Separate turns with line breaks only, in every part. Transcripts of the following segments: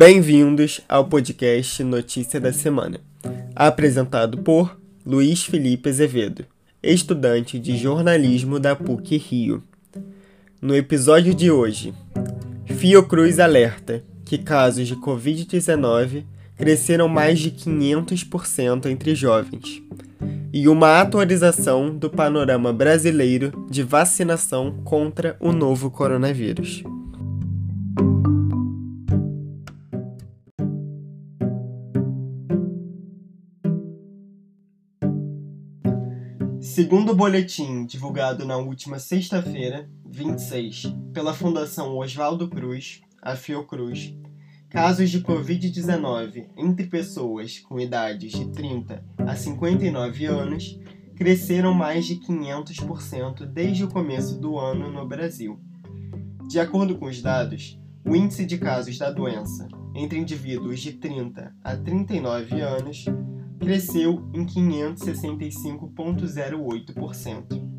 Bem-vindos ao podcast Notícia da Semana, apresentado por Luiz Felipe Azevedo, estudante de jornalismo da PUC Rio. No episódio de hoje, Fiocruz alerta que casos de Covid-19 cresceram mais de 500% entre jovens, e uma atualização do panorama brasileiro de vacinação contra o novo coronavírus. Segundo o boletim divulgado na última sexta-feira, 26, pela Fundação Oswaldo Cruz, a Fiocruz, casos de Covid-19 entre pessoas com idades de 30 a 59 anos cresceram mais de 500% desde o começo do ano no Brasil. De acordo com os dados, o índice de casos da doença entre indivíduos de 30 a 39 anos cresceu em 565,08%.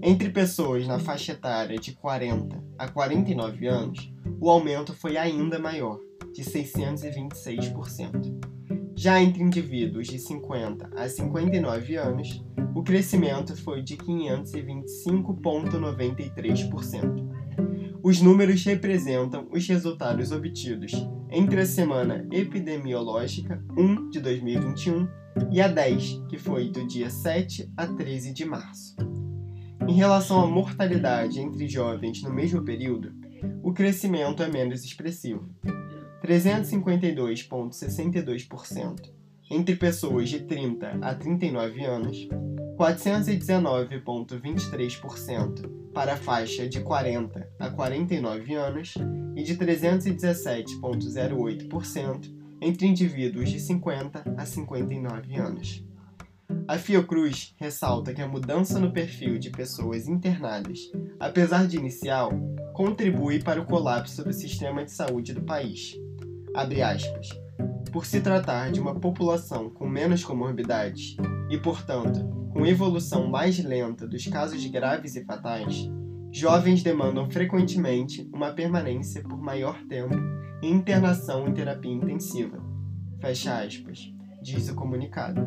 Entre pessoas na faixa etária de 40 a 49 anos, o aumento foi ainda maior, de 626%. Já entre indivíduos de 50 a 59 anos, o crescimento foi de 525,93%. Os números representam os resultados obtidos entre a semana epidemiológica 1 de 2021 e a 10, que foi do dia 7 a 13 de março. Em relação à mortalidade entre jovens no mesmo período, o crescimento é menos expressivo, 352,62% entre pessoas de 30 a 39 anos, 419,23% para a faixa de 40 a 49 anos e de 317,08% entre indivíduos de 50 a 59 anos. A Fiocruz ressalta que a mudança no perfil de pessoas internadas, apesar de inicial, contribui para o colapso do sistema de saúde do país. Aspas, Por se tratar de uma população com menos comorbidades e, portanto, com evolução mais lenta dos casos graves e fatais, jovens demandam frequentemente uma permanência por maior tempo e internação em terapia intensiva. Fecha aspas, diz o comunicado.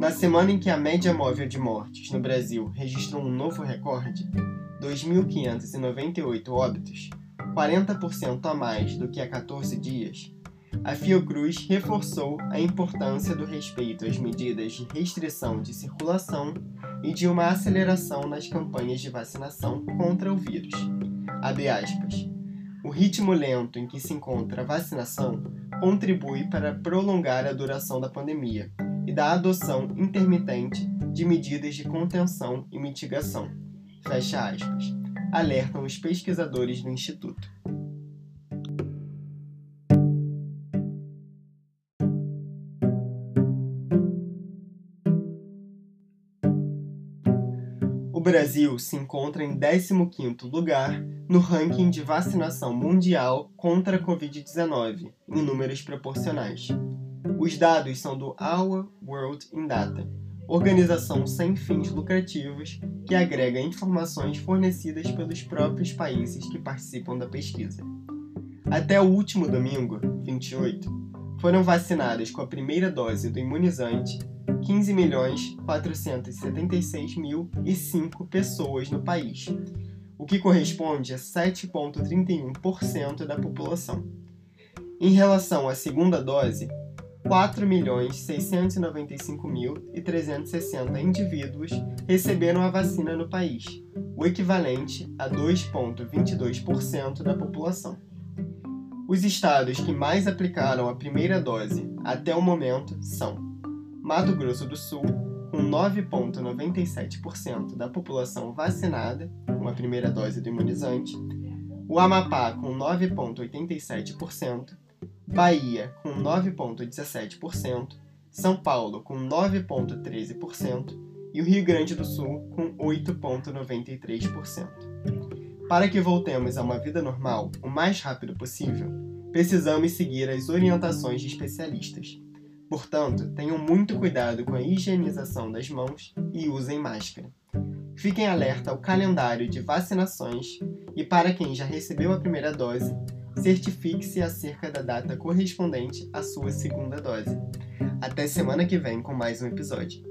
Na semana em que a média móvel de mortes no Brasil registrou um novo recorde, 2.598 óbitos, 40% a mais do que há 14 dias, a Fiocruz reforçou a importância do respeito às medidas de restrição de circulação e de uma aceleração nas campanhas de vacinação contra o vírus. O ritmo lento em que se encontra a vacinação contribui para prolongar a duração da pandemia e da adoção intermitente de medidas de contenção e mitigação. Fecha aspas. Alertam os pesquisadores do Instituto. O Brasil se encontra em 15º lugar no ranking de vacinação mundial contra a Covid-19, em números proporcionais. Os dados são do Our World in Data, organização sem fins lucrativos que agrega informações fornecidas pelos próprios países que participam da pesquisa. Até o último domingo, 28, foram vacinadas com a primeira dose do imunizante 15.476.005 pessoas no país, o que corresponde a 7,31% da população. Em relação à segunda dose, 4.695.360 indivíduos receberam a vacina no país, o equivalente a 2,22% da população. Os estados que mais aplicaram a primeira dose até o momento são Mato Grosso do Sul, com 9,97% da população vacinada com a primeira dose do imunizante, o Amapá, com 9,87%, Bahia, com 9,17%, São Paulo, com 9,13% e o Rio Grande do Sul, com 8,93%. Para que voltemos a uma vida normal o mais rápido possível, precisamos seguir as orientações de especialistas. Portanto, tenham muito cuidado com a higienização das mãos e usem máscara. Fiquem alerta ao calendário de vacinações e, para quem já recebeu a primeira dose, certifique-se acerca da data correspondente à sua segunda dose. Até semana que vem com mais um episódio.